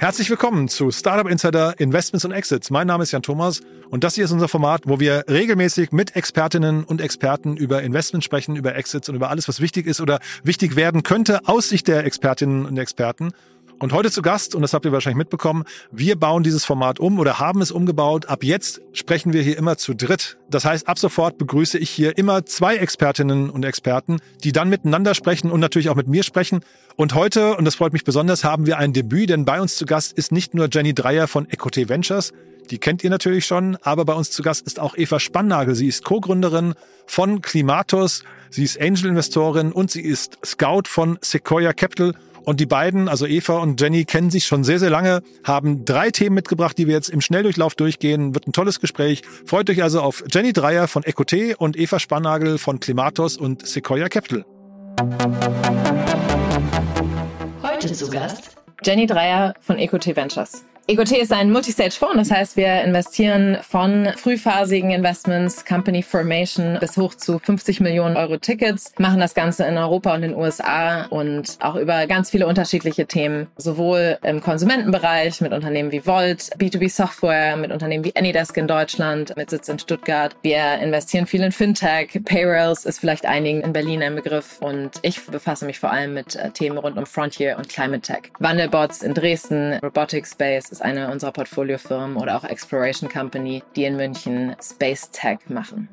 Herzlich willkommen zu Startup Insider Investments und Exits. Mein Name ist Jan Thomas und das hier ist unser Format, wo wir regelmäßig mit Expertinnen und Experten über Investments sprechen, über Exits und über alles, was wichtig ist oder wichtig werden könnte aus Sicht der Expertinnen und Experten. Und heute zu Gast, und das habt ihr wahrscheinlich mitbekommen, wir bauen dieses Format um oder haben es umgebaut. Ab jetzt sprechen wir hier immer zu dritt. Das heißt, ab sofort begrüße ich hier immer zwei Expertinnen und Experten, die dann miteinander sprechen und natürlich auch mit mir sprechen. Und heute, und das freut mich besonders, haben wir ein Debüt, denn bei uns zu Gast ist nicht nur Jenny Dreier von Ecote Ventures, die kennt ihr natürlich schon, aber bei uns zu Gast ist auch Eva Spannagel. Sie ist Co-Gründerin von Klimatos, sie ist Angel-Investorin und sie ist Scout von Sequoia Capital. Und die beiden, also Eva und Jenny, kennen sich schon sehr, sehr lange, haben drei Themen mitgebracht, die wir jetzt im Schnelldurchlauf durchgehen. Wird ein tolles Gespräch. Freut euch also auf Jenny Dreier von Ecote und Eva Spannagel von Klimatos und Sequoia Capital. Heute zu Gast Jenny Dreier von Ecote Ventures. EcoT ist ein Multistage-Fonds, das heißt, wir investieren von frühphasigen Investments, Company Formation bis hoch zu 50 Millionen Euro Tickets, machen das Ganze in Europa und in den USA und auch über ganz viele unterschiedliche Themen, sowohl im Konsumentenbereich mit Unternehmen wie Volt, B2B Software mit Unternehmen wie Anydesk in Deutschland mit Sitz in Stuttgart. Wir investieren viel in Fintech, Payrolls ist vielleicht einigen in Berlin ein Begriff und ich befasse mich vor allem mit äh, Themen rund um Frontier und Climate Tech. Wandelbots in Dresden, Robotic Space ist eine unserer Portfoliofirmen oder auch Exploration Company, die in München Space Tech machen.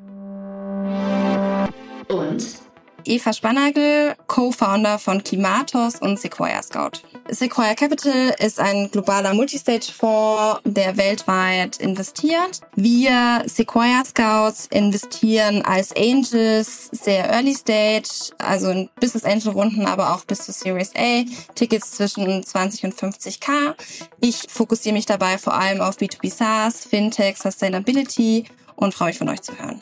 und Eva Spannagel, Co-Founder von Klimatos und Sequoia Scout. Sequoia Capital ist ein globaler Multistage-Fonds, der weltweit investiert. Wir Sequoia Scouts investieren als Angels sehr Early Stage, also in Business Angel Runden, aber auch bis zu Series A, Tickets zwischen 20 und 50k. Ich fokussiere mich dabei vor allem auf B2B SaaS, Fintech, Sustainability und freue mich von euch zu hören.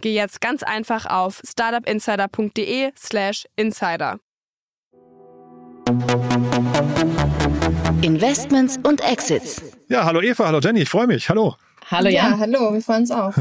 geh jetzt ganz einfach auf startupinsider.de/slash insider. Investments und Exits. Ja, hallo Eva, hallo Jenny, ich freue mich. Hallo. Hallo ja, Jan. hallo, wir freuen uns auch.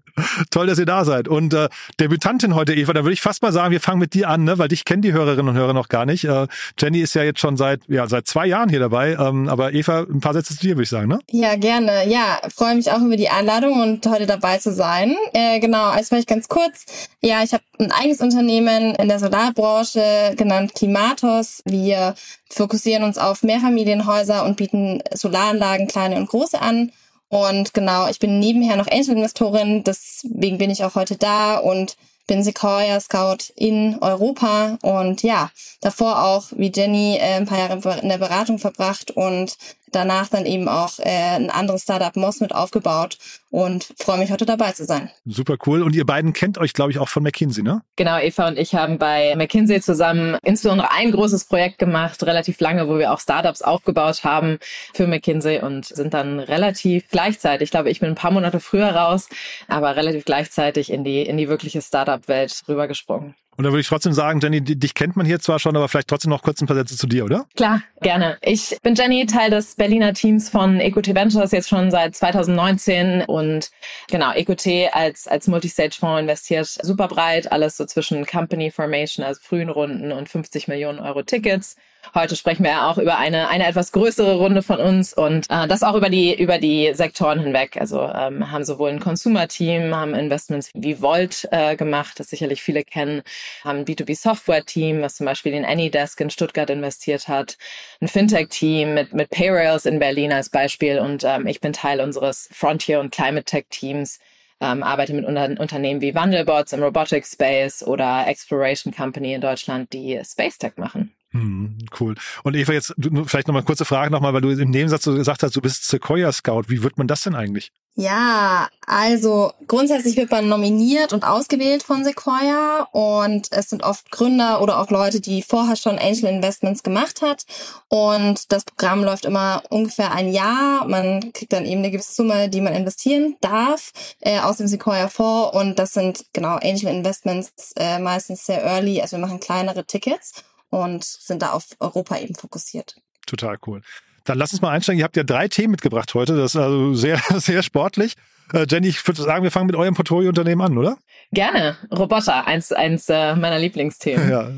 Toll, dass ihr da seid. Und äh, Debütantin heute, Eva, da würde ich fast mal sagen, wir fangen mit dir an, ne? weil dich kennen die Hörerinnen und Hörer noch gar nicht. Äh, Jenny ist ja jetzt schon seit ja seit zwei Jahren hier dabei. Ähm, aber Eva, ein paar Sätze zu dir, würde ich sagen, ne? Ja, gerne. Ja, freue mich auch über die Einladung und heute dabei zu sein. Äh, genau, also vielleicht ganz kurz. Ja, ich habe ein eigenes Unternehmen in der Solarbranche genannt Klimatos. Wir fokussieren uns auf Mehrfamilienhäuser und bieten Solaranlagen, kleine und große an. Und genau, ich bin nebenher noch Angel-Investorin, deswegen bin ich auch heute da und bin Sequoia Scout in Europa. Und ja, davor auch wie Jenny äh, ein paar Jahre in der Beratung verbracht und danach dann eben auch äh, ein anderes Startup Moss mit aufgebaut und freue mich heute dabei zu sein. Super cool. Und ihr beiden kennt euch, glaube ich, auch von McKinsey, ne? Genau, Eva und ich haben bei McKinsey zusammen insbesondere ein großes Projekt gemacht, relativ lange, wo wir auch Startups aufgebaut haben für McKinsey und sind dann relativ gleichzeitig, ich glaube, ich bin ein paar Monate früher raus, aber relativ gleichzeitig in die, in die wirkliche Startup-Welt rübergesprungen. Und da würde ich trotzdem sagen, Jenny, dich kennt man hier zwar schon, aber vielleicht trotzdem noch kurz ein paar Sätze zu dir, oder? Klar, gerne. Ich bin Jenny, Teil des Berliner Teams von EcoT Ventures jetzt schon seit 2019 und genau, EcoT als, als Multistage-Fonds investiert super breit, alles so zwischen Company Formation, also frühen Runden und 50 Millionen Euro Tickets. Heute sprechen wir ja auch über eine, eine etwas größere Runde von uns und äh, das auch über die, über die Sektoren hinweg. Also ähm, haben sowohl ein Consumer-Team, haben Investments wie Volt äh, gemacht, das sicherlich viele kennen, haben ein B2B-Software-Team, was zum Beispiel in AnyDesk in Stuttgart investiert hat, ein Fintech-Team mit, mit Payrails in Berlin als Beispiel und ähm, ich bin Teil unseres Frontier- und Climate Tech-Teams ähm, arbeite mit unter Unternehmen wie Wandelbots im Robotics Space oder Exploration Company in Deutschland, die Space Tech machen. Hm, cool. Und Eva, jetzt vielleicht nochmal kurze Frage nochmal, weil du im Nebensatz so gesagt hast, du bist Sequoia Scout. Wie wird man das denn eigentlich? Ja, also grundsätzlich wird man nominiert und ausgewählt von Sequoia und es sind oft Gründer oder auch Leute, die vorher schon Angel Investments gemacht hat und das Programm läuft immer ungefähr ein Jahr. Man kriegt dann eben eine gewisse Summe, die man investieren darf äh, aus dem Sequoia Fonds und das sind genau Angel Investments äh, meistens sehr early, also wir machen kleinere Tickets und sind da auf Europa eben fokussiert. Total cool. Dann lass uns mal einsteigen. Ihr habt ja drei Themen mitgebracht heute. Das ist also sehr, sehr sportlich. Äh, Jenny, ich würde sagen, wir fangen mit eurem Portfoliounternehmen an, oder? Gerne. Roboter, eins, eins äh, meiner Lieblingsthemen. Ja.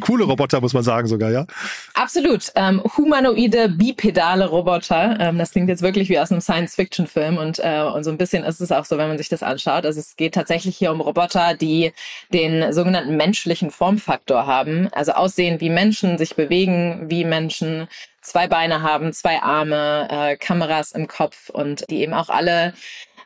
Coole Roboter, muss man sagen sogar, ja? Absolut. Ähm, humanoide, bipedale Roboter. Ähm, das klingt jetzt wirklich wie aus einem Science-Fiction-Film und, äh, und so ein bisschen ist es auch so, wenn man sich das anschaut. Also es geht tatsächlich hier um Roboter, die den sogenannten menschlichen Formfaktor haben. Also aussehen wie Menschen, sich bewegen wie Menschen, zwei Beine haben, zwei Arme, äh, Kameras im Kopf und die eben auch alle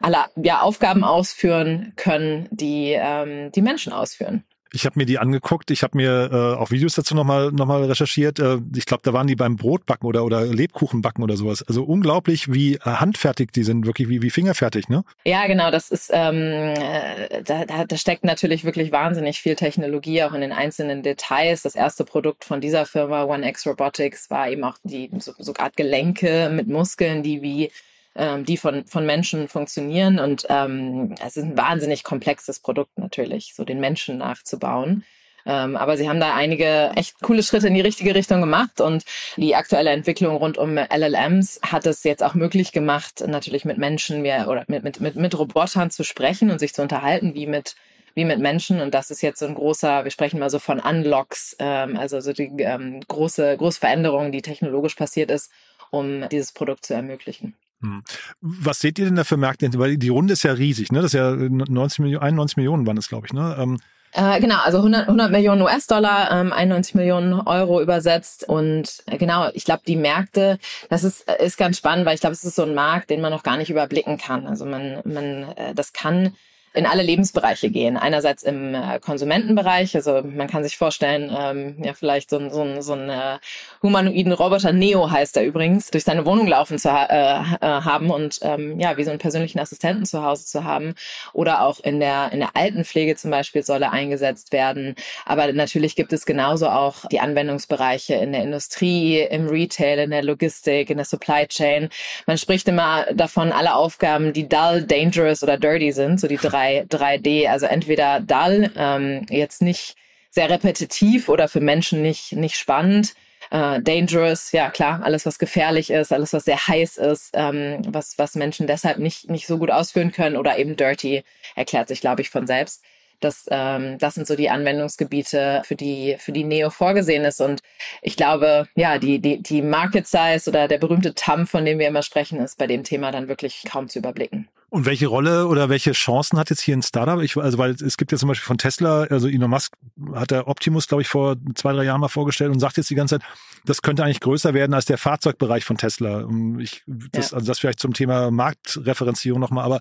alle ja, Aufgaben ausführen können, die ähm, die Menschen ausführen. Ich habe mir die angeguckt, ich habe mir äh, auch Videos dazu nochmal noch mal recherchiert. Äh, ich glaube, da waren die beim Brotbacken oder, oder Lebkuchenbacken oder sowas. Also unglaublich, wie äh, handfertig die sind, wirklich wie, wie fingerfertig, ne? Ja, genau, das ist, ähm, äh, da, da, da steckt natürlich wirklich wahnsinnig viel Technologie auch in den einzelnen Details. Das erste Produkt von dieser Firma, One X Robotics, war eben auch die so, so Art Gelenke mit Muskeln, die wie ähm, die von, von Menschen funktionieren. Und ähm, es ist ein wahnsinnig komplexes Produkt natürlich, so den Menschen nachzubauen. Ähm, aber sie haben da einige echt coole Schritte in die richtige Richtung gemacht und die aktuelle Entwicklung rund um LLMs hat es jetzt auch möglich gemacht, natürlich mit Menschen mehr oder mit, mit, mit, mit Robotern zu sprechen und sich zu unterhalten, wie mit wie mit Menschen. Und das ist jetzt so ein großer, wir sprechen mal so von Unlocks, ähm, also so die ähm, große, große Veränderung, die technologisch passiert ist, um dieses Produkt zu ermöglichen. Hm. Was seht ihr denn da für Märkte? Weil die Runde ist ja riesig, ne? Das ist ja 90 Millionen, 91 Millionen waren es, glaube ich, ne? Ähm äh, genau, also 100, 100 Millionen US-Dollar, ähm, 91 Millionen Euro übersetzt. Und äh, genau, ich glaube, die Märkte, das ist, ist ganz spannend, weil ich glaube, es ist so ein Markt, den man noch gar nicht überblicken kann. Also man, man, äh, das kann in alle Lebensbereiche gehen. Einerseits im äh, Konsumentenbereich, also man kann sich vorstellen, ähm, ja vielleicht so, so, so einen äh, humanoiden Roboter, Neo heißt er übrigens, durch seine Wohnung laufen zu ha äh, äh, haben und ähm, ja, wie so einen persönlichen Assistenten zu Hause zu haben. Oder auch in der, in der Altenpflege zum Beispiel soll er eingesetzt werden. Aber natürlich gibt es genauso auch die Anwendungsbereiche in der Industrie, im Retail, in der Logistik, in der Supply Chain. Man spricht immer davon, alle Aufgaben, die dull, dangerous oder dirty sind, so die drei 3, 3D, also entweder dull, ähm, jetzt nicht sehr repetitiv oder für Menschen nicht, nicht spannend. Äh, dangerous, ja klar, alles was gefährlich ist, alles was sehr heiß ist, ähm, was, was Menschen deshalb nicht, nicht so gut ausführen können oder eben dirty, erklärt sich, glaube ich, von selbst. Das, ähm, das sind so die Anwendungsgebiete, für die, für die Neo vorgesehen ist. Und ich glaube, ja, die, die, die Market Size oder der berühmte TAM, von dem wir immer sprechen, ist bei dem Thema dann wirklich kaum zu überblicken. Und welche Rolle oder welche Chancen hat jetzt hier ein Startup? Ich, also weil es gibt ja zum Beispiel von Tesla, also Elon Musk hat der Optimus, glaube ich, vor zwei, drei Jahren mal vorgestellt und sagt jetzt die ganze Zeit, das könnte eigentlich größer werden als der Fahrzeugbereich von Tesla. Ich, das, ja. Also das vielleicht zum Thema Marktreferenzierung nochmal, aber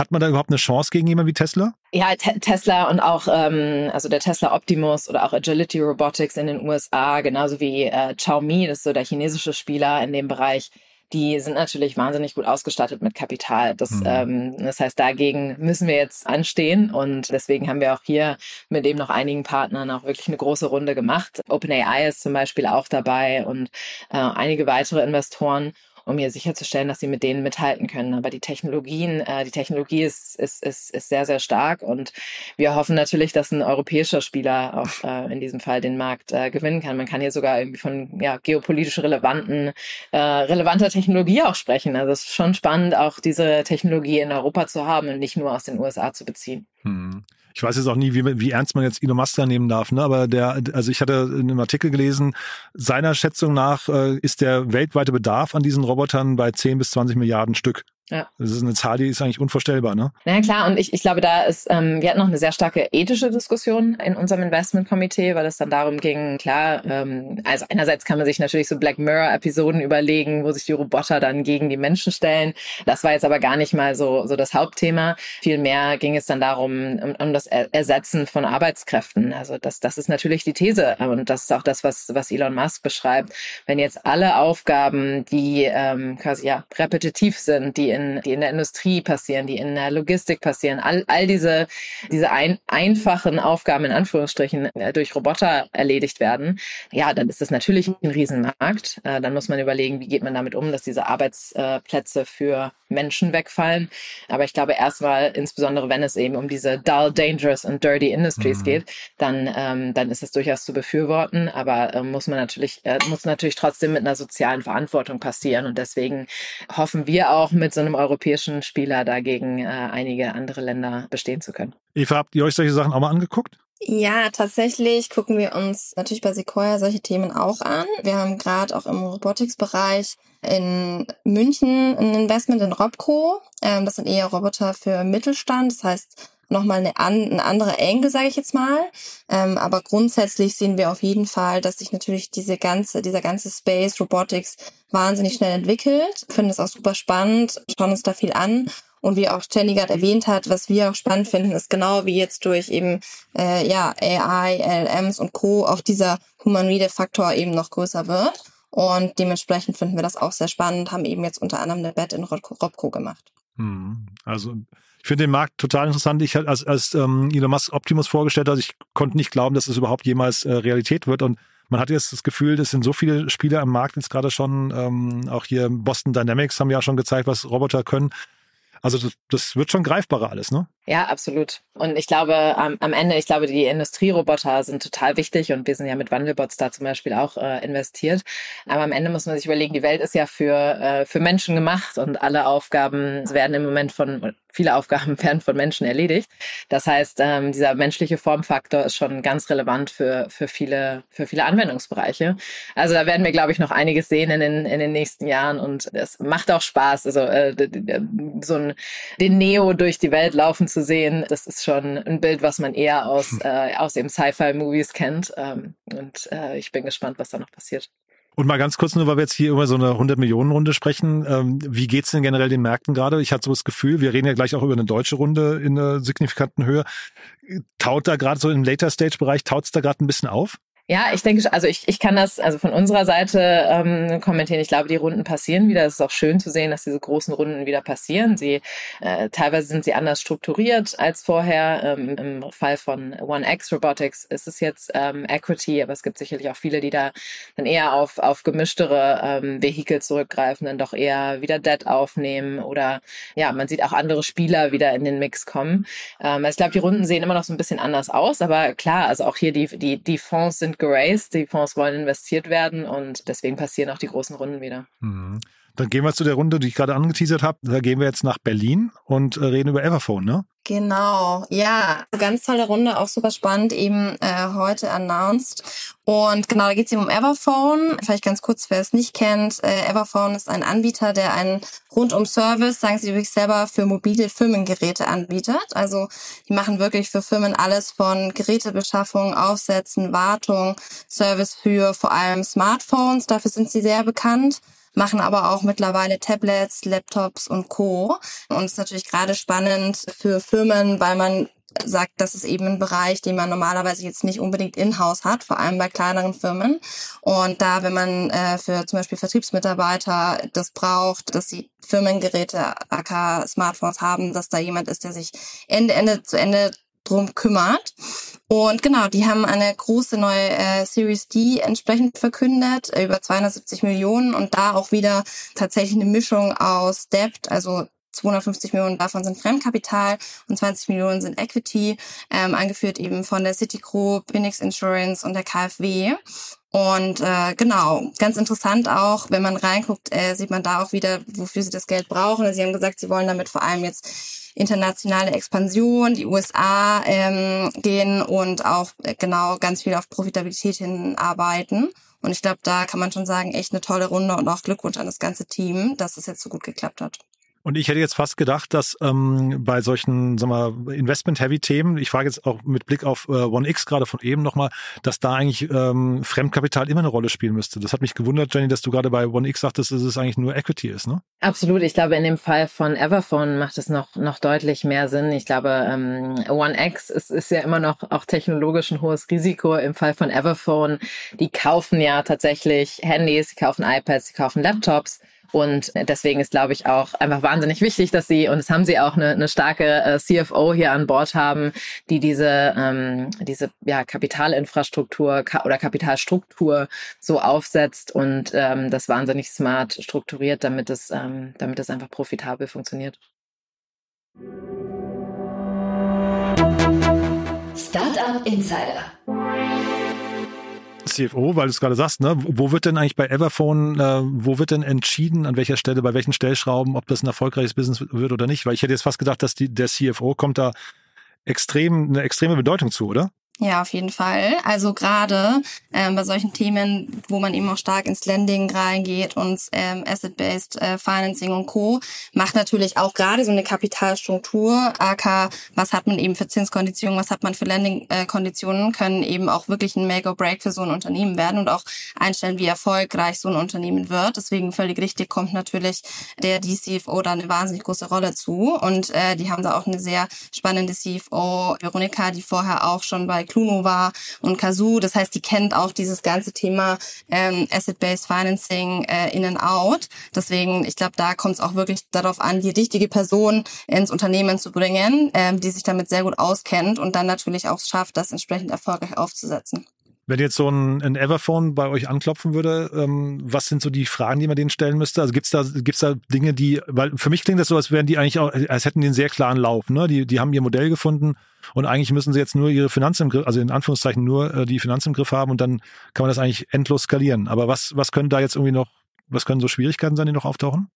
hat man da überhaupt eine Chance gegen jemanden wie Tesla? Ja, Te Tesla und auch ähm, also der Tesla Optimus oder auch Agility Robotics in den USA, genauso wie äh, Xiaomi, das ist so der chinesische Spieler in dem Bereich die sind natürlich wahnsinnig gut ausgestattet mit Kapital. Das, mhm. ähm, das heißt, dagegen müssen wir jetzt anstehen und deswegen haben wir auch hier mit eben noch einigen Partnern auch wirklich eine große Runde gemacht. OpenAI ist zum Beispiel auch dabei und äh, einige weitere Investoren um mir sicherzustellen, dass sie mit denen mithalten können. Aber die Technologien, äh, die Technologie ist, ist, ist, ist sehr, sehr stark und wir hoffen natürlich, dass ein europäischer Spieler auch äh, in diesem Fall den Markt äh, gewinnen kann. Man kann hier sogar irgendwie von ja, geopolitisch relevanten, äh, relevanter Technologie auch sprechen. Also es ist schon spannend, auch diese Technologie in Europa zu haben und nicht nur aus den USA zu beziehen. Hm ich weiß jetzt auch nie, wie, wie ernst man jetzt Elon Musk da nehmen darf, ne? aber der, also ich hatte in einem Artikel gelesen, seiner Schätzung nach äh, ist der weltweite Bedarf an diesen Robotern bei 10 bis 20 Milliarden Stück. Ja. Das ist eine Zahl, die ist eigentlich unvorstellbar, ne? Na ja, klar, und ich, ich glaube, da ist, ähm, wir hatten noch eine sehr starke ethische Diskussion in unserem Investmentkomitee, weil es dann darum ging, klar, ähm, also einerseits kann man sich natürlich so Black Mirror-Episoden überlegen, wo sich die Roboter dann gegen die Menschen stellen. Das war jetzt aber gar nicht mal so, so das Hauptthema. Vielmehr ging es dann darum, um, um das Ersetzen von Arbeitskräften. Also das, das ist natürlich die These und das ist auch das, was, was Elon Musk beschreibt. Wenn jetzt alle Aufgaben, die ähm, quasi ja repetitiv sind, die in, die in der Industrie passieren, die in der Logistik passieren, all, all diese, diese ein, einfachen Aufgaben in Anführungsstrichen äh, durch Roboter erledigt werden, ja, dann ist das natürlich ein Riesenmarkt. Äh, dann muss man überlegen, wie geht man damit um, dass diese Arbeitsplätze für Menschen wegfallen. Aber ich glaube erstmal, insbesondere wenn es eben um diese dull, dangerous und dirty Industries mhm. geht, dann, ähm, dann ist es durchaus zu befürworten. Aber äh, muss man natürlich, äh, muss natürlich trotzdem mit einer sozialen Verantwortung passieren. Und deswegen hoffen wir auch mit so einem europäischen Spieler dagegen äh, einige andere Länder bestehen zu können. Eva, habt ihr euch solche Sachen auch mal angeguckt? Ja, tatsächlich gucken wir uns natürlich bei Sequoia solche Themen auch an. Wir haben gerade auch im Robotics-Bereich in München ein Investment in Robco. Ähm, das sind eher Roboter für Mittelstand. Das heißt, nochmal eine, an, eine andere Engel, sage ich jetzt mal. Ähm, aber grundsätzlich sehen wir auf jeden Fall, dass sich natürlich diese ganze, dieser ganze Space Robotics wahnsinnig schnell entwickelt. Finden es auch super spannend, schauen uns da viel an. Und wie auch Jenny gerade erwähnt hat, was wir auch spannend finden, ist genau wie jetzt durch eben äh, ja AI, LMs und Co. auch dieser humanoide Faktor eben noch größer wird. Und dementsprechend finden wir das auch sehr spannend, haben eben jetzt unter anderem eine Bet in Robco gemacht. Hm, also ich finde den Markt total interessant. Ich als, als ähm, Elon Musk Optimus vorgestellt hat, ich konnte nicht glauben, dass es überhaupt jemals äh, Realität wird. Und man hat jetzt das Gefühl, es sind so viele Spieler am Markt jetzt gerade schon, ähm, auch hier Boston Dynamics haben ja schon gezeigt, was Roboter können. Also das, das wird schon greifbarer alles, ne? Ja, absolut. Und ich glaube, am, am Ende, ich glaube, die Industrieroboter sind total wichtig und wir sind ja mit Wandelbots da zum Beispiel auch äh, investiert. Aber am Ende muss man sich überlegen, die Welt ist ja für, äh, für Menschen gemacht und alle Aufgaben werden im Moment von, viele Aufgaben werden von Menschen erledigt. Das heißt, ähm, dieser menschliche Formfaktor ist schon ganz relevant für, für, viele, für viele Anwendungsbereiche. Also da werden wir, glaube ich, noch einiges sehen in den, in den nächsten Jahren und es macht auch Spaß, also äh, so ein, den Neo durch die Welt laufen zu sehen, das ist schon ein Bild, was man eher aus, hm. äh, aus eben Sci-Fi-Movies kennt. Ähm, und äh, ich bin gespannt, was da noch passiert. Und mal ganz kurz nur, weil wir jetzt hier über so eine 100-Millionen-Runde sprechen. Ähm, wie geht's denn generell den Märkten gerade? Ich hatte so das Gefühl, wir reden ja gleich auch über eine deutsche Runde in einer signifikanten Höhe. Taut da gerade so im Later-Stage-Bereich, taut's da gerade ein bisschen auf? Ja, ich denke, also ich, ich kann das also von unserer Seite ähm, kommentieren. Ich glaube, die Runden passieren wieder. Es ist auch schön zu sehen, dass diese großen Runden wieder passieren. Sie äh, teilweise sind sie anders strukturiert als vorher. Ähm, Im Fall von One X Robotics ist es jetzt ähm, Equity, aber es gibt sicherlich auch viele, die da dann eher auf auf gemischtere ähm, Vehikel zurückgreifen, dann doch eher wieder Debt aufnehmen oder ja, man sieht auch andere Spieler wieder in den Mix kommen. Ähm, also ich glaube, die Runden sehen immer noch so ein bisschen anders aus, aber klar, also auch hier die die die Fonds sind geraced, die Fonds wollen investiert werden und deswegen passieren auch die großen Runden wieder. Mhm. Dann gehen wir zu der Runde, die ich gerade angeteasert habe. Da gehen wir jetzt nach Berlin und äh, reden über Everphone, ne? Genau, ja, ganz tolle Runde, auch super spannend, eben äh, heute announced. Und genau, da geht es eben um Everphone. Vielleicht ganz kurz, wer es nicht kennt. Äh, Everphone ist ein Anbieter, der einen Rundum-Service, sagen sie wirklich selber, für mobile Firmengeräte anbietet. Also die machen wirklich für Firmen alles von Gerätebeschaffung, Aufsetzen, Wartung, Service für vor allem Smartphones. Dafür sind sie sehr bekannt machen aber auch mittlerweile Tablets, Laptops und Co. Und es ist natürlich gerade spannend für Firmen, weil man sagt, das ist eben ein Bereich, den man normalerweise jetzt nicht unbedingt in-house hat, vor allem bei kleineren Firmen. Und da, wenn man äh, für zum Beispiel Vertriebsmitarbeiter das braucht, dass sie Firmengeräte, AK Smartphones haben, dass da jemand ist, der sich Ende, Ende zu Ende drum kümmert. Und genau, die haben eine große neue äh, Series D entsprechend verkündet, äh, über 270 Millionen und da auch wieder tatsächlich eine Mischung aus Debt, also 250 Millionen davon sind Fremdkapital und 20 Millionen sind Equity, ähm, angeführt eben von der Citigroup, Phoenix Insurance und der KfW. Und äh, genau, ganz interessant auch, wenn man reinguckt, äh, sieht man da auch wieder, wofür sie das Geld brauchen. Sie haben gesagt, sie wollen damit vor allem jetzt internationale Expansion, die USA ähm, gehen und auch äh, genau ganz viel auf Profitabilität hinarbeiten. Und ich glaube, da kann man schon sagen, echt eine tolle Runde und auch Glückwunsch an das ganze Team, dass es jetzt so gut geklappt hat. Und ich hätte jetzt fast gedacht, dass ähm, bei solchen sagen wir, Investment-Heavy-Themen, ich frage jetzt auch mit Blick auf äh, OneX gerade von eben nochmal, dass da eigentlich ähm, Fremdkapital immer eine Rolle spielen müsste. Das hat mich gewundert, Jenny, dass du gerade bei OneX sagtest, dass es eigentlich nur Equity ist, ne? Absolut. Ich glaube, in dem Fall von Everphone macht es noch, noch deutlich mehr Sinn. Ich glaube, ähm, OneX ist, ist ja immer noch auch technologisch ein hohes Risiko. Im Fall von Everphone, die kaufen ja tatsächlich Handys, sie kaufen iPads, sie kaufen Laptops und deswegen ist, glaube ich, auch einfach wahnsinnig wichtig, dass sie, und das haben sie auch, eine, eine starke äh, CFO hier an Bord haben, die diese, ähm, diese ja, Kapitalinfrastruktur ka oder Kapitalstruktur so aufsetzt und ähm, das wahnsinnig smart strukturiert, damit es, ähm, damit es einfach profitabel funktioniert. Startup Insider. CFO, weil du es gerade sagst, ne? Wo wird denn eigentlich bei Everphone, äh, wo wird denn entschieden, an welcher Stelle, bei welchen Stellschrauben, ob das ein erfolgreiches Business wird oder nicht? Weil ich hätte jetzt fast gedacht, dass die, der CFO kommt da extrem, eine extreme Bedeutung zu, oder? Ja, auf jeden Fall. Also gerade ähm, bei solchen Themen, wo man eben auch stark ins Lending reingeht und ähm, Asset-Based äh, Financing und Co. macht natürlich auch gerade so eine Kapitalstruktur, AK, was hat man eben für Zinskonditionen, was hat man für Lending-Konditionen, können eben auch wirklich ein Make-or-Break für so ein Unternehmen werden und auch einstellen, wie erfolgreich so ein Unternehmen wird. Deswegen völlig richtig kommt natürlich der DCFO da eine wahnsinnig große Rolle zu und äh, die haben da auch eine sehr spannende CFO, Veronika, die vorher auch schon bei Cluno war und Kazoo. Das heißt, die kennt auch dieses ganze Thema ähm, Asset-Based Financing äh, in and out. Deswegen, ich glaube, da kommt es auch wirklich darauf an, die richtige Person ins Unternehmen zu bringen, ähm, die sich damit sehr gut auskennt und dann natürlich auch schafft, das entsprechend erfolgreich aufzusetzen. Wenn jetzt so ein, ein Everphone bei euch anklopfen würde, ähm, was sind so die Fragen, die man denen stellen müsste? Also gibt's da gibt's da Dinge, die, weil für mich klingt das so, als wären die eigentlich auch, als hätten die einen sehr klaren Lauf. Ne? Die, die haben ihr Modell gefunden und eigentlich müssen sie jetzt nur ihre Finanzen im Griff, also in Anführungszeichen nur äh, die Finanzen im Griff haben und dann kann man das eigentlich endlos skalieren. Aber was, was können da jetzt irgendwie noch, was können so Schwierigkeiten sein, die noch auftauchen?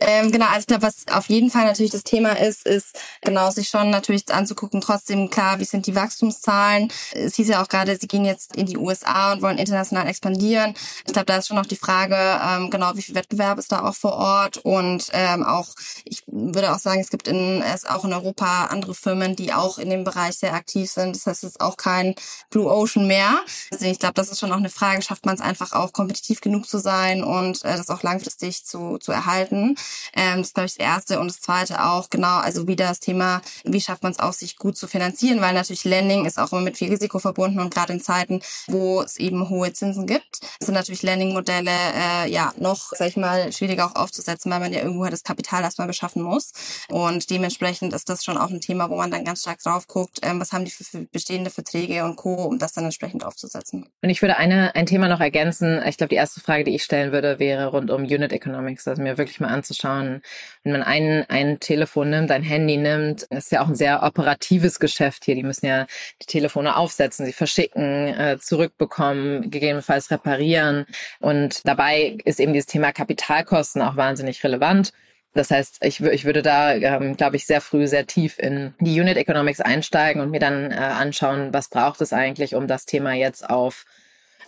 Ähm, genau, also ich glaube, was auf jeden Fall natürlich das Thema ist, ist genau sich schon natürlich anzugucken, trotzdem klar, wie sind die Wachstumszahlen. Es hieß ja auch gerade, sie gehen jetzt in die USA und wollen international expandieren. Ich glaube, da ist schon noch die Frage, ähm, genau, wie viel Wettbewerb ist da auch vor Ort und ähm, auch, ich würde auch sagen, es gibt in, es auch in Europa andere Firmen, die auch in dem Bereich sehr aktiv sind. Das heißt, es ist auch kein Blue Ocean mehr. Also ich glaube, das ist schon noch eine Frage, schafft man es einfach auch kompetitiv genug zu sein und äh, das auch langfristig zu, zu erhalten halten. Ähm, das ist, glaube ich, das Erste. Und das Zweite auch, genau, also wieder das Thema, wie schafft man es auch, sich gut zu finanzieren, weil natürlich Lending ist auch immer mit viel Risiko verbunden und gerade in Zeiten, wo es eben hohe Zinsen gibt, sind natürlich Lending-Modelle äh, ja noch, sag ich mal, schwieriger auch aufzusetzen, weil man ja irgendwo das Kapital erstmal beschaffen muss. Und dementsprechend ist das schon auch ein Thema, wo man dann ganz stark drauf guckt, ähm, was haben die für, für bestehende Verträge und Co., um das dann entsprechend aufzusetzen. Und ich würde eine, ein Thema noch ergänzen. Ich glaube, die erste Frage, die ich stellen würde, wäre rund um Unit Economics, also mir wirklich mal anzuschauen. Wenn man ein, ein Telefon nimmt, ein Handy nimmt, ist ja auch ein sehr operatives Geschäft hier. Die müssen ja die Telefone aufsetzen, sie verschicken, äh, zurückbekommen, gegebenenfalls reparieren. Und dabei ist eben dieses Thema Kapitalkosten auch wahnsinnig relevant. Das heißt, ich, ich würde da, ähm, glaube ich, sehr früh, sehr tief in die Unit Economics einsteigen und mir dann äh, anschauen, was braucht es eigentlich, um das Thema jetzt auf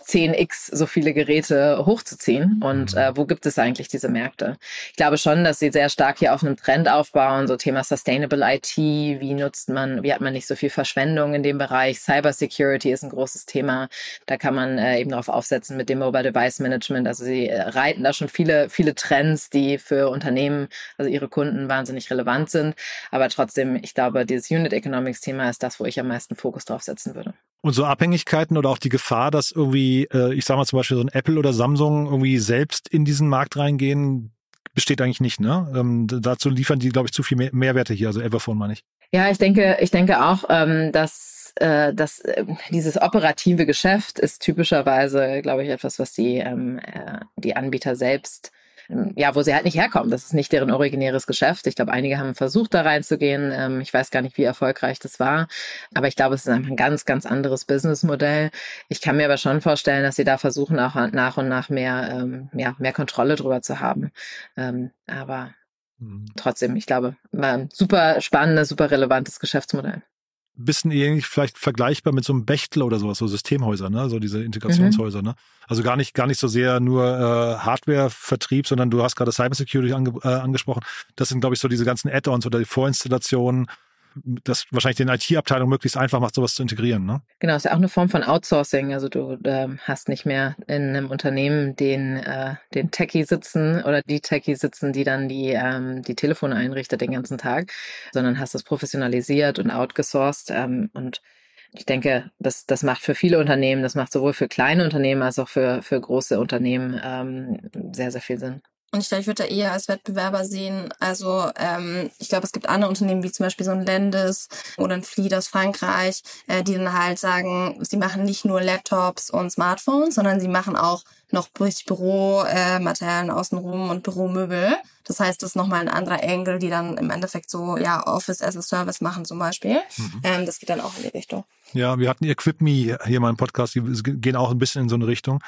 10x so viele Geräte hochzuziehen? Und äh, wo gibt es eigentlich diese Märkte? Ich glaube schon, dass sie sehr stark hier auf einem Trend aufbauen, so Thema Sustainable IT, wie nutzt man, wie hat man nicht so viel Verschwendung in dem Bereich, Cyber Security ist ein großes Thema, da kann man äh, eben darauf aufsetzen mit dem Mobile Device Management, also sie äh, reiten da schon viele, viele Trends, die für Unternehmen, also ihre Kunden wahnsinnig relevant sind, aber trotzdem, ich glaube, dieses Unit Economics Thema ist das, wo ich am meisten Fokus drauf setzen würde. Und so Abhängigkeiten oder auch die Gefahr, dass irgendwie, äh, ich sage mal zum Beispiel so ein Apple oder Samsung irgendwie selbst in diesen Markt reingehen, besteht eigentlich nicht, ne? Ähm, dazu liefern die, glaube ich, zu viel mehr Mehrwerte hier, also Everphone meine ich. Ja, ich denke, ich denke auch, ähm, dass äh, dass äh, dieses operative Geschäft ist typischerweise, glaube ich, etwas, was die ähm, äh, die Anbieter selbst ja, wo sie halt nicht herkommen. Das ist nicht deren originäres Geschäft. Ich glaube, einige haben versucht, da reinzugehen. Ähm, ich weiß gar nicht, wie erfolgreich das war. Aber ich glaube, es ist einfach ein ganz, ganz anderes Businessmodell. Ich kann mir aber schon vorstellen, dass sie da versuchen, auch nach und nach mehr, ähm, ja, mehr Kontrolle drüber zu haben. Ähm, aber mhm. trotzdem, ich glaube, war ein super spannendes, super relevantes Geschäftsmodell. Bisschen ähnlich, vielleicht vergleichbar mit so einem Bechtle oder sowas, so Systemhäuser, ne? So diese Integrationshäuser, ne? Also gar nicht, gar nicht so sehr nur äh, Hardware-Vertrieb, sondern du hast gerade Cybersecurity ange äh, angesprochen. Das sind, glaube ich, so diese ganzen Add-ons oder die Vorinstallationen, das wahrscheinlich den IT-Abteilungen möglichst einfach macht, sowas zu integrieren. Ne? Genau, ist ja auch eine Form von Outsourcing. Also du ähm, hast nicht mehr in einem Unternehmen den, äh, den Techie sitzen oder die Techie sitzen, die dann die, ähm, die Telefone einrichtet den ganzen Tag, sondern hast das professionalisiert und outgesourced ähm, und ich denke, das, das macht für viele Unternehmen, das macht sowohl für kleine Unternehmen als auch für, für große Unternehmen ähm, sehr, sehr viel Sinn. Und ich glaube, ich würde da eher als Wettbewerber sehen. Also ähm, ich glaube, es gibt andere Unternehmen, wie zum Beispiel so ein Lendes oder ein Fleet aus Frankreich, äh, die dann halt sagen, sie machen nicht nur Laptops und Smartphones, sondern sie machen auch noch Büromaterialien äh, außenrum und Büromöbel. Das heißt, das ist nochmal ein anderer Angle, die dann im Endeffekt so ja Office as a Service machen zum Beispiel. Mhm. Ähm, das geht dann auch in die Richtung. Ja, wir hatten Equip.me hier mal im Podcast, die gehen auch ein bisschen in so eine Richtung.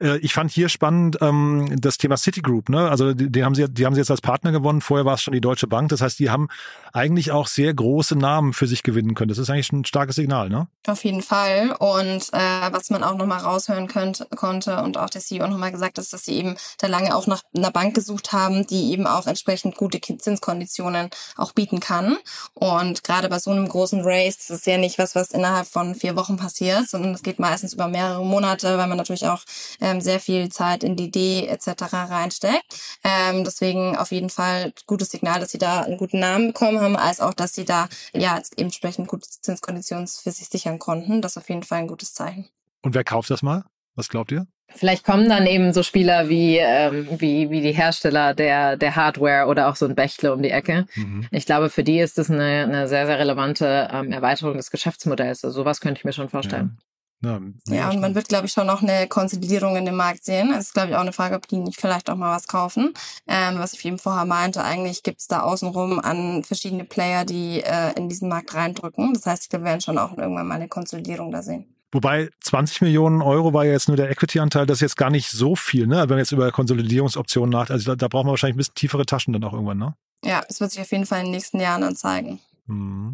Äh, ich fand hier spannend ähm, das Thema Citigroup. Ne? Also die, die, haben sie, die haben sie jetzt als Partner gewonnen. Vorher war es schon die Deutsche Bank. Das heißt, die haben eigentlich auch sehr große Namen für sich gewinnen können. Das ist eigentlich ein starkes Signal, ne? Auf jeden Fall. Und äh, was man auch nochmal raushören könnte, konnte und auch der CEO nochmal gesagt ist, dass sie eben da lange auch nach einer Bank gesucht haben, die eben auch entsprechend gute Zinskonditionen auch bieten kann. Und gerade bei so einem großen Race, das ist ja nicht was, was innerhalb von vier Wochen passiert, sondern es geht meistens über mehrere Monate, weil man natürlich auch ähm, sehr viel Zeit in die Idee etc. reinsteckt. Ähm, deswegen auf jeden Fall gutes Signal, dass sie da einen guten Namen bekommen haben, als auch, dass sie da ja entsprechend gute Zinskonditionen für sich sichern konnten. Das ist auf jeden Fall ein gutes Zeichen. Und wer kauft das mal? Was glaubt ihr? Vielleicht kommen dann eben so Spieler wie, ähm, wie, wie die Hersteller der, der Hardware oder auch so ein Bächle um die Ecke. Mhm. Ich glaube, für die ist das eine, eine sehr, sehr relevante ähm, Erweiterung des Geschäftsmodells. Also sowas könnte ich mir schon vorstellen. Ja. Ja, ja und man wird, glaube ich, schon noch eine Konsolidierung in dem Markt sehen. Es ist, glaube ich, auch eine Frage, ob die nicht vielleicht auch mal was kaufen. Ähm, was ich eben vorher meinte, eigentlich gibt es da außenrum an verschiedene Player, die äh, in diesen Markt reindrücken. Das heißt, wir werden schon auch irgendwann mal eine Konsolidierung da sehen. Wobei 20 Millionen Euro war ja jetzt nur der Equity-Anteil, das ist jetzt gar nicht so viel, ne? Wenn man jetzt über Konsolidierungsoptionen nachdenkt, also da, da braucht man wahrscheinlich ein bisschen tiefere Taschen dann auch irgendwann, ne? Ja, es wird sich auf jeden Fall in den nächsten Jahren dann zeigen. Mhm.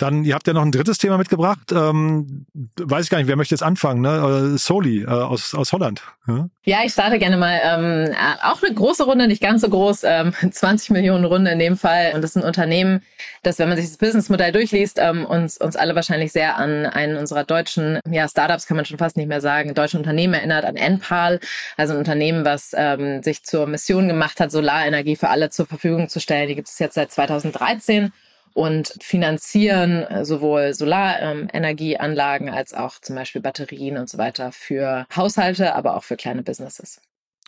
Dann, ihr habt ja noch ein drittes Thema mitgebracht. Ähm, weiß ich gar nicht, wer möchte jetzt anfangen? Ne? Äh, Soli äh, aus, aus Holland. Ja? ja, ich starte gerne mal. Ähm, auch eine große Runde, nicht ganz so groß, ähm, 20 Millionen Runde in dem Fall. Und das ist ein Unternehmen, das, wenn man sich das Businessmodell durchliest, ähm, uns, uns alle wahrscheinlich sehr an einen unserer deutschen ja, Startups, kann man schon fast nicht mehr sagen, deutsche Unternehmen erinnert, an Enpal. Also ein Unternehmen, was ähm, sich zur Mission gemacht hat, Solarenergie für alle zur Verfügung zu stellen. Die gibt es jetzt seit 2013 und finanzieren äh, sowohl Solarenergieanlagen als auch zum Beispiel Batterien und so weiter für Haushalte, aber auch für kleine Businesses.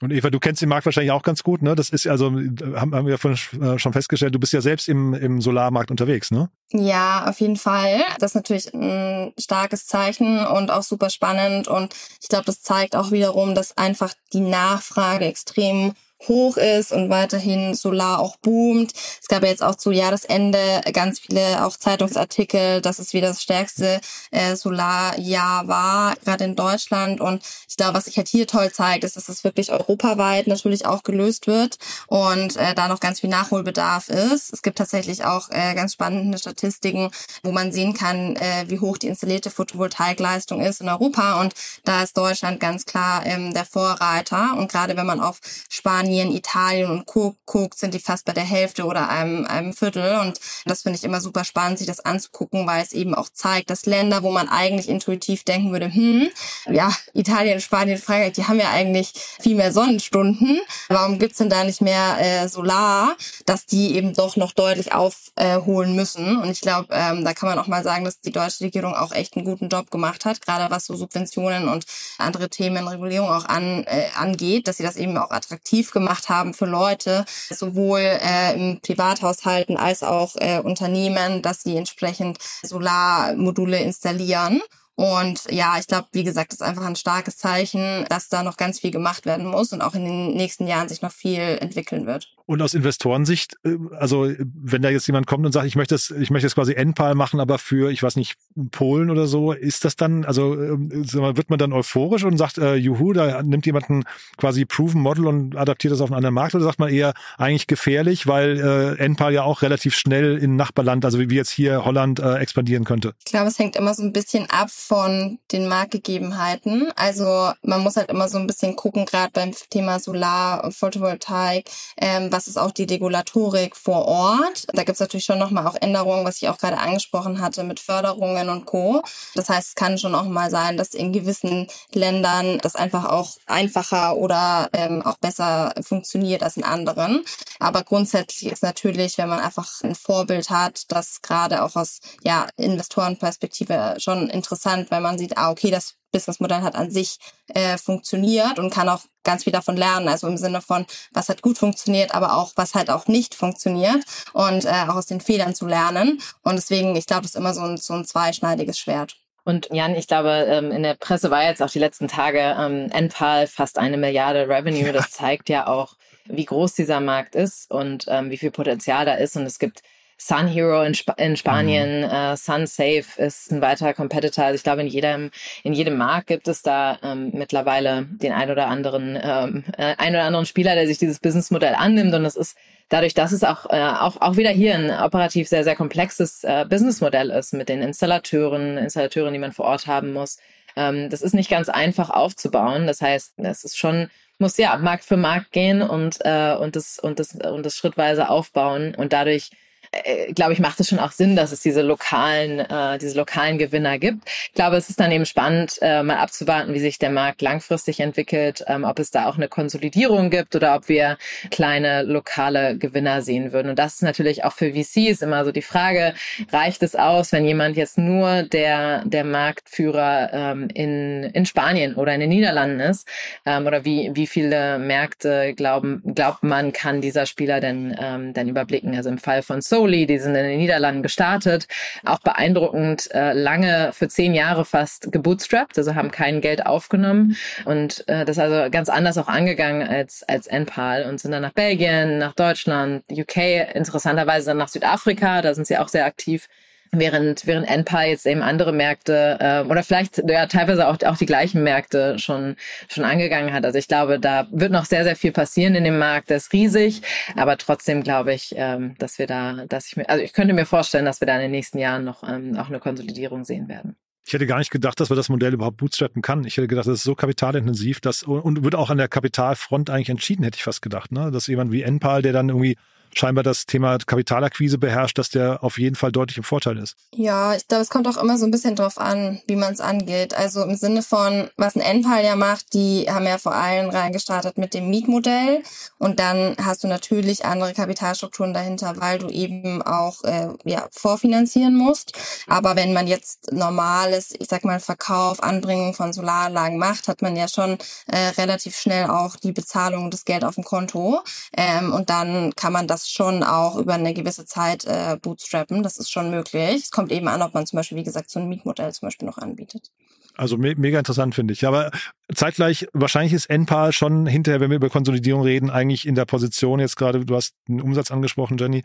Und Eva, du kennst den Markt wahrscheinlich auch ganz gut, ne? Das ist also, haben, haben wir vorhin äh, schon festgestellt, du bist ja selbst im, im Solarmarkt unterwegs, ne? Ja, auf jeden Fall. Das ist natürlich ein starkes Zeichen und auch super spannend. Und ich glaube, das zeigt auch wiederum, dass einfach die Nachfrage extrem hoch ist und weiterhin Solar auch boomt. Es gab ja jetzt auch zu Jahresende ganz viele auch Zeitungsartikel, dass es wieder das stärkste äh, Solarjahr war, gerade in Deutschland. Und ich glaube, was sich halt hier toll zeigt, ist, dass es wirklich europaweit natürlich auch gelöst wird und äh, da noch ganz viel Nachholbedarf ist. Es gibt tatsächlich auch äh, ganz spannende Statistiken, wo man sehen kann, äh, wie hoch die installierte Photovoltaikleistung ist in Europa. Und da ist Deutschland ganz klar ähm, der Vorreiter. Und gerade wenn man auf Spanien Spanien, Italien und Co. guckt, sind die fast bei der Hälfte oder einem, einem Viertel. Und das finde ich immer super spannend, sich das anzugucken, weil es eben auch zeigt, dass Länder, wo man eigentlich intuitiv denken würde, hm, ja, Italien, Spanien, Frankreich, die haben ja eigentlich viel mehr Sonnenstunden. Warum gibt's denn da nicht mehr äh, Solar, dass die eben doch noch deutlich aufholen müssen? Und ich glaube, ähm, da kann man auch mal sagen, dass die deutsche Regierung auch echt einen guten Job gemacht hat, gerade was so Subventionen und andere Themen, Regulierung auch an, äh, angeht, dass sie das eben auch attraktiv gemacht gemacht haben für Leute, sowohl äh, im Privathaushalten als auch äh, Unternehmen, dass sie entsprechend Solarmodule installieren. Und ja, ich glaube, wie gesagt, das ist einfach ein starkes Zeichen, dass da noch ganz viel gemacht werden muss und auch in den nächsten Jahren sich noch viel entwickeln wird. Und aus Investorensicht, äh, also wenn da jetzt jemand kommt und sagt, ich möchte das, ich möchte das quasi NPAL machen, aber für, ich weiß nicht, Polen oder so, ist das dann, also ähm, wird man dann euphorisch und sagt, äh, juhu, da nimmt jemand ein quasi Proven Model und adaptiert das auf einen anderen Markt oder sagt man eher eigentlich gefährlich, weil äh, NPAL ja auch relativ schnell in Nachbarland, also wie jetzt hier Holland, äh, expandieren könnte? Ich glaube, es hängt immer so ein bisschen ab von den Marktgegebenheiten. Also man muss halt immer so ein bisschen gucken, gerade beim Thema Solar und Photovoltaik, ähm, was ist auch die Regulatorik vor Ort. Da gibt es natürlich schon nochmal auch Änderungen, was ich auch gerade angesprochen hatte mit Förderungen und Co. Das heißt, es kann schon auch mal sein, dass in gewissen Ländern das einfach auch einfacher oder ähm, auch besser funktioniert als in anderen. Aber grundsätzlich ist natürlich, wenn man einfach ein Vorbild hat, das gerade auch aus ja, Investorenperspektive schon interessant, weil man sieht, ah, okay, das Businessmodell hat an sich äh, funktioniert und kann auch ganz viel davon lernen. Also im Sinne von, was hat gut funktioniert, aber auch, was halt auch nicht funktioniert und äh, auch aus den Fehlern zu lernen. Und deswegen, ich glaube, das ist immer so ein, so ein zweischneidiges Schwert. Und Jan, ich glaube, ähm, in der Presse war jetzt auch die letzten Tage ähm, NPAL fast eine Milliarde Revenue. Das zeigt ja auch, wie groß dieser Markt ist und ähm, wie viel Potenzial da ist. Und es gibt Sun Hero in, Sp in Spanien, mhm. äh, Sun Safe ist ein weiterer Competitor. Also ich glaube, in jedem, in jedem Markt gibt es da ähm, mittlerweile den ein oder anderen, ähm, äh, ein oder anderen Spieler, der sich dieses Businessmodell annimmt. Und es ist dadurch, dass es auch, äh, auch, auch wieder hier ein operativ sehr, sehr komplexes äh, Businessmodell ist mit den Installateuren, Installateuren, die man vor Ort haben muss. Ähm, das ist nicht ganz einfach aufzubauen. Das heißt, es ist schon muss ja Markt für Markt gehen und äh, und das und das und das schrittweise aufbauen und dadurch äh, glaube ich, macht es schon auch Sinn, dass es diese lokalen, äh, diese lokalen Gewinner gibt. Ich glaube, es ist dann eben spannend, äh, mal abzuwarten, wie sich der Markt langfristig entwickelt, ähm, ob es da auch eine Konsolidierung gibt oder ob wir kleine lokale Gewinner sehen würden. Und das ist natürlich auch für VCs immer so die Frage, reicht es aus, wenn jemand jetzt nur der, der Marktführer ähm, in, in Spanien oder in den Niederlanden ist? Ähm, oder wie, wie viele Märkte glauben, glaubt man, kann dieser Spieler denn, ähm, denn überblicken? Also im Fall von So Soli, die sind in den Niederlanden gestartet, auch beeindruckend äh, lange für zehn Jahre fast gebootstrapped, also haben kein Geld aufgenommen. Und äh, das also ganz anders auch angegangen als als NPAL und sind dann nach Belgien, nach Deutschland, UK, interessanterweise dann nach Südafrika, da sind sie auch sehr aktiv während während Enpa jetzt eben andere Märkte äh, oder vielleicht ja teilweise auch auch die gleichen Märkte schon schon angegangen hat. Also ich glaube, da wird noch sehr sehr viel passieren in dem Markt. Der ist riesig, aber trotzdem glaube ich, ähm, dass wir da, dass ich mir, also ich könnte mir vorstellen, dass wir da in den nächsten Jahren noch ähm, auch eine Konsolidierung sehen werden. Ich hätte gar nicht gedacht, dass man das Modell überhaupt bootstrappen kann. Ich hätte gedacht, das ist so kapitalintensiv, dass und wird auch an der Kapitalfront eigentlich entschieden, hätte ich fast gedacht, ne? Dass jemand wie Enpal, der dann irgendwie scheinbar das Thema Kapitalakquise beherrscht, dass der auf jeden Fall deutlich im Vorteil ist. Ja, ich glaube, es kommt auch immer so ein bisschen drauf an, wie man es angeht. Also im Sinne von, was ein Enpal ja macht, die haben ja vor allem reingestartet mit dem Mietmodell und dann hast du natürlich andere Kapitalstrukturen dahinter, weil du eben auch äh, ja, vorfinanzieren musst. Aber wenn man jetzt normales, ich sag mal, Verkauf, Anbringung von Solaranlagen macht, hat man ja schon äh, relativ schnell auch die Bezahlung des Geld auf dem Konto. Ähm, und dann kann man das das schon auch über eine gewisse Zeit äh, bootstrappen. Das ist schon möglich. Es kommt eben an, ob man zum Beispiel, wie gesagt, so ein Mietmodell zum Beispiel noch anbietet. Also me mega interessant finde ich. Aber zeitgleich, wahrscheinlich ist NPAL schon hinterher, wenn wir über Konsolidierung reden, eigentlich in der Position jetzt gerade, du hast den Umsatz angesprochen, Jenny.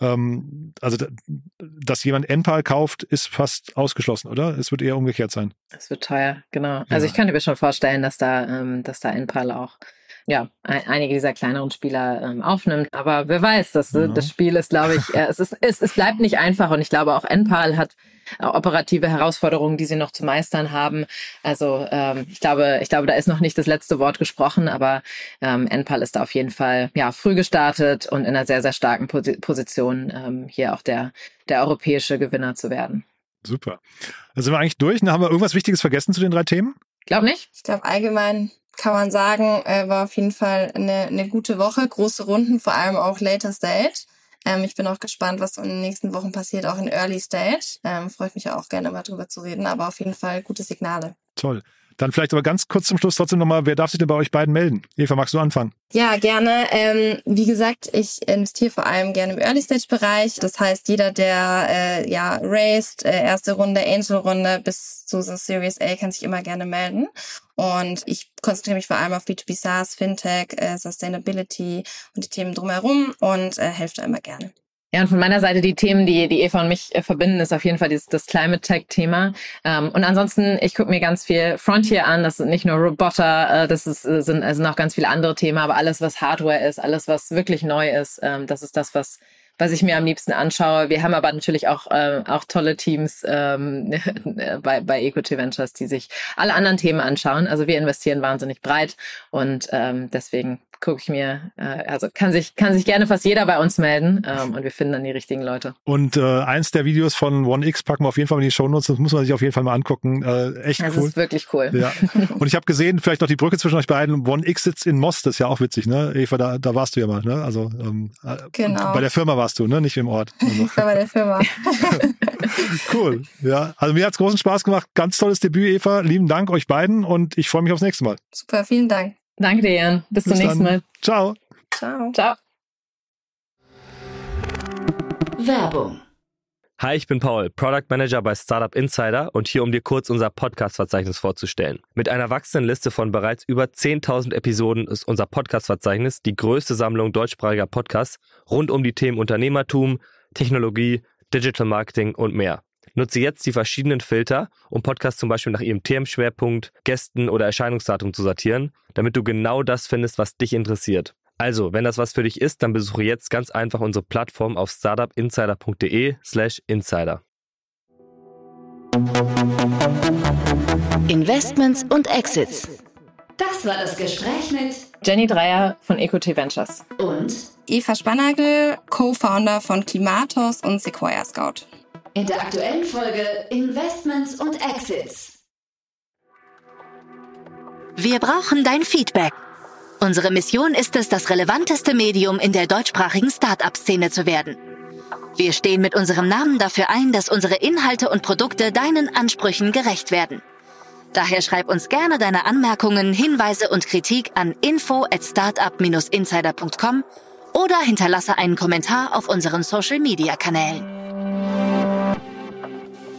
Ähm, also, dass jemand NPAL kauft, ist fast ausgeschlossen, oder? Es wird eher umgekehrt sein. Es wird teuer, genau. Also ja. ich könnte mir schon vorstellen, dass da, ähm, dass da NPAL auch ja, einige dieser kleineren Spieler ähm, aufnimmt. Aber wer weiß, das, ja. das Spiel ist, glaube ich, äh, es, ist, es, es bleibt nicht einfach und ich glaube auch NPAL hat äh, operative Herausforderungen, die sie noch zu meistern haben. Also ähm, ich glaube, ich glaube, da ist noch nicht das letzte Wort gesprochen, aber ähm, NPAL ist da auf jeden Fall ja früh gestartet und in einer sehr, sehr starken Position, ähm, hier auch der, der europäische Gewinner zu werden. Super. Dann sind wir eigentlich durch. Haben wir irgendwas Wichtiges vergessen zu den drei Themen? Glaub nicht. Ich glaube allgemein kann man sagen, äh, war auf jeden Fall eine, eine gute Woche, große Runden, vor allem auch Later Stage. Ähm, ich bin auch gespannt, was in den nächsten Wochen passiert, auch in Early Stage. Ähm, Freue ich mich auch gerne mal drüber zu reden, aber auf jeden Fall gute Signale. Toll. Dann vielleicht aber ganz kurz zum Schluss trotzdem nochmal, wer darf sich denn bei euch beiden melden? Eva, magst du anfangen? Ja, gerne. Ähm, wie gesagt, ich investiere vor allem gerne im Early-Stage-Bereich. Das heißt, jeder, der äh, ja raised, äh, erste Runde, Angel-Runde bis zu so Series A, kann sich immer gerne melden. Und ich konzentriere mich vor allem auf B2B SaaS, Fintech, äh, Sustainability und die Themen drumherum und äh, helfe da immer gerne. Ja, und von meiner Seite die Themen, die, die Eva und mich äh, verbinden, ist auf jeden Fall dieses, das Climate Tech-Thema. Ähm, und ansonsten, ich gucke mir ganz viel Frontier an. Das sind nicht nur Roboter, äh, das ist, äh, sind, sind auch ganz viele andere Themen, aber alles, was Hardware ist, alles, was wirklich neu ist, ähm, das ist das, was was ich mir am liebsten anschaue. Wir haben aber natürlich auch, äh, auch tolle Teams ähm, bei, bei EcoT Ventures, die sich alle anderen Themen anschauen. Also wir investieren wahnsinnig breit und ähm, deswegen gucke ich mir, äh, also kann sich, kann sich gerne fast jeder bei uns melden ähm, und wir finden dann die richtigen Leute. Und äh, eins der Videos von OneX packen wir auf jeden Fall in die Shownotes, das muss man sich auf jeden Fall mal angucken. Äh, echt das cool. Das ist wirklich cool. Ja. Und ich habe gesehen, vielleicht noch die Brücke zwischen euch beiden, OneX sitzt in Most, das ist ja auch witzig, ne? Eva, da, da warst du ja mal, ne? Also ähm, äh, genau. bei der Firma warst du, ne? Nicht im Ort. Also. Ich war bei der Firma. cool. Ja, also mir hat's großen Spaß gemacht. Ganz tolles Debüt, Eva. Lieben Dank euch beiden und ich freue mich aufs nächste Mal. Super, vielen Dank. Danke dir, Jan. Bis, Bis zum nächsten dann. Mal. Ciao. Ciao. Ciao. Werbung. Hi, ich bin Paul, Product Manager bei Startup Insider und hier, um dir kurz unser Podcast-Verzeichnis vorzustellen. Mit einer wachsenden Liste von bereits über 10.000 Episoden ist unser Podcast-Verzeichnis die größte Sammlung deutschsprachiger Podcasts rund um die Themen Unternehmertum, Technologie, Digital Marketing und mehr. Nutze jetzt die verschiedenen Filter, um Podcasts zum Beispiel nach ihrem Themenschwerpunkt, Gästen oder Erscheinungsdatum zu sortieren, damit du genau das findest, was dich interessiert. Also, wenn das was für dich ist, dann besuche jetzt ganz einfach unsere Plattform auf startupinsider.de slash insider. Investments und Exits. Das war das Gespräch mit Jenny Dreier von EcoT Ventures und Eva Spannagel, Co-Founder von Klimatos und Sequoia Scout. In der aktuellen Folge Investments und Exits. Wir brauchen dein Feedback. Unsere Mission ist es, das relevanteste Medium in der deutschsprachigen Start-up-Szene zu werden. Wir stehen mit unserem Namen dafür ein, dass unsere Inhalte und Produkte deinen Ansprüchen gerecht werden. Daher schreib uns gerne deine Anmerkungen, Hinweise und Kritik an info at startup-insider.com oder hinterlasse einen Kommentar auf unseren Social-Media-Kanälen.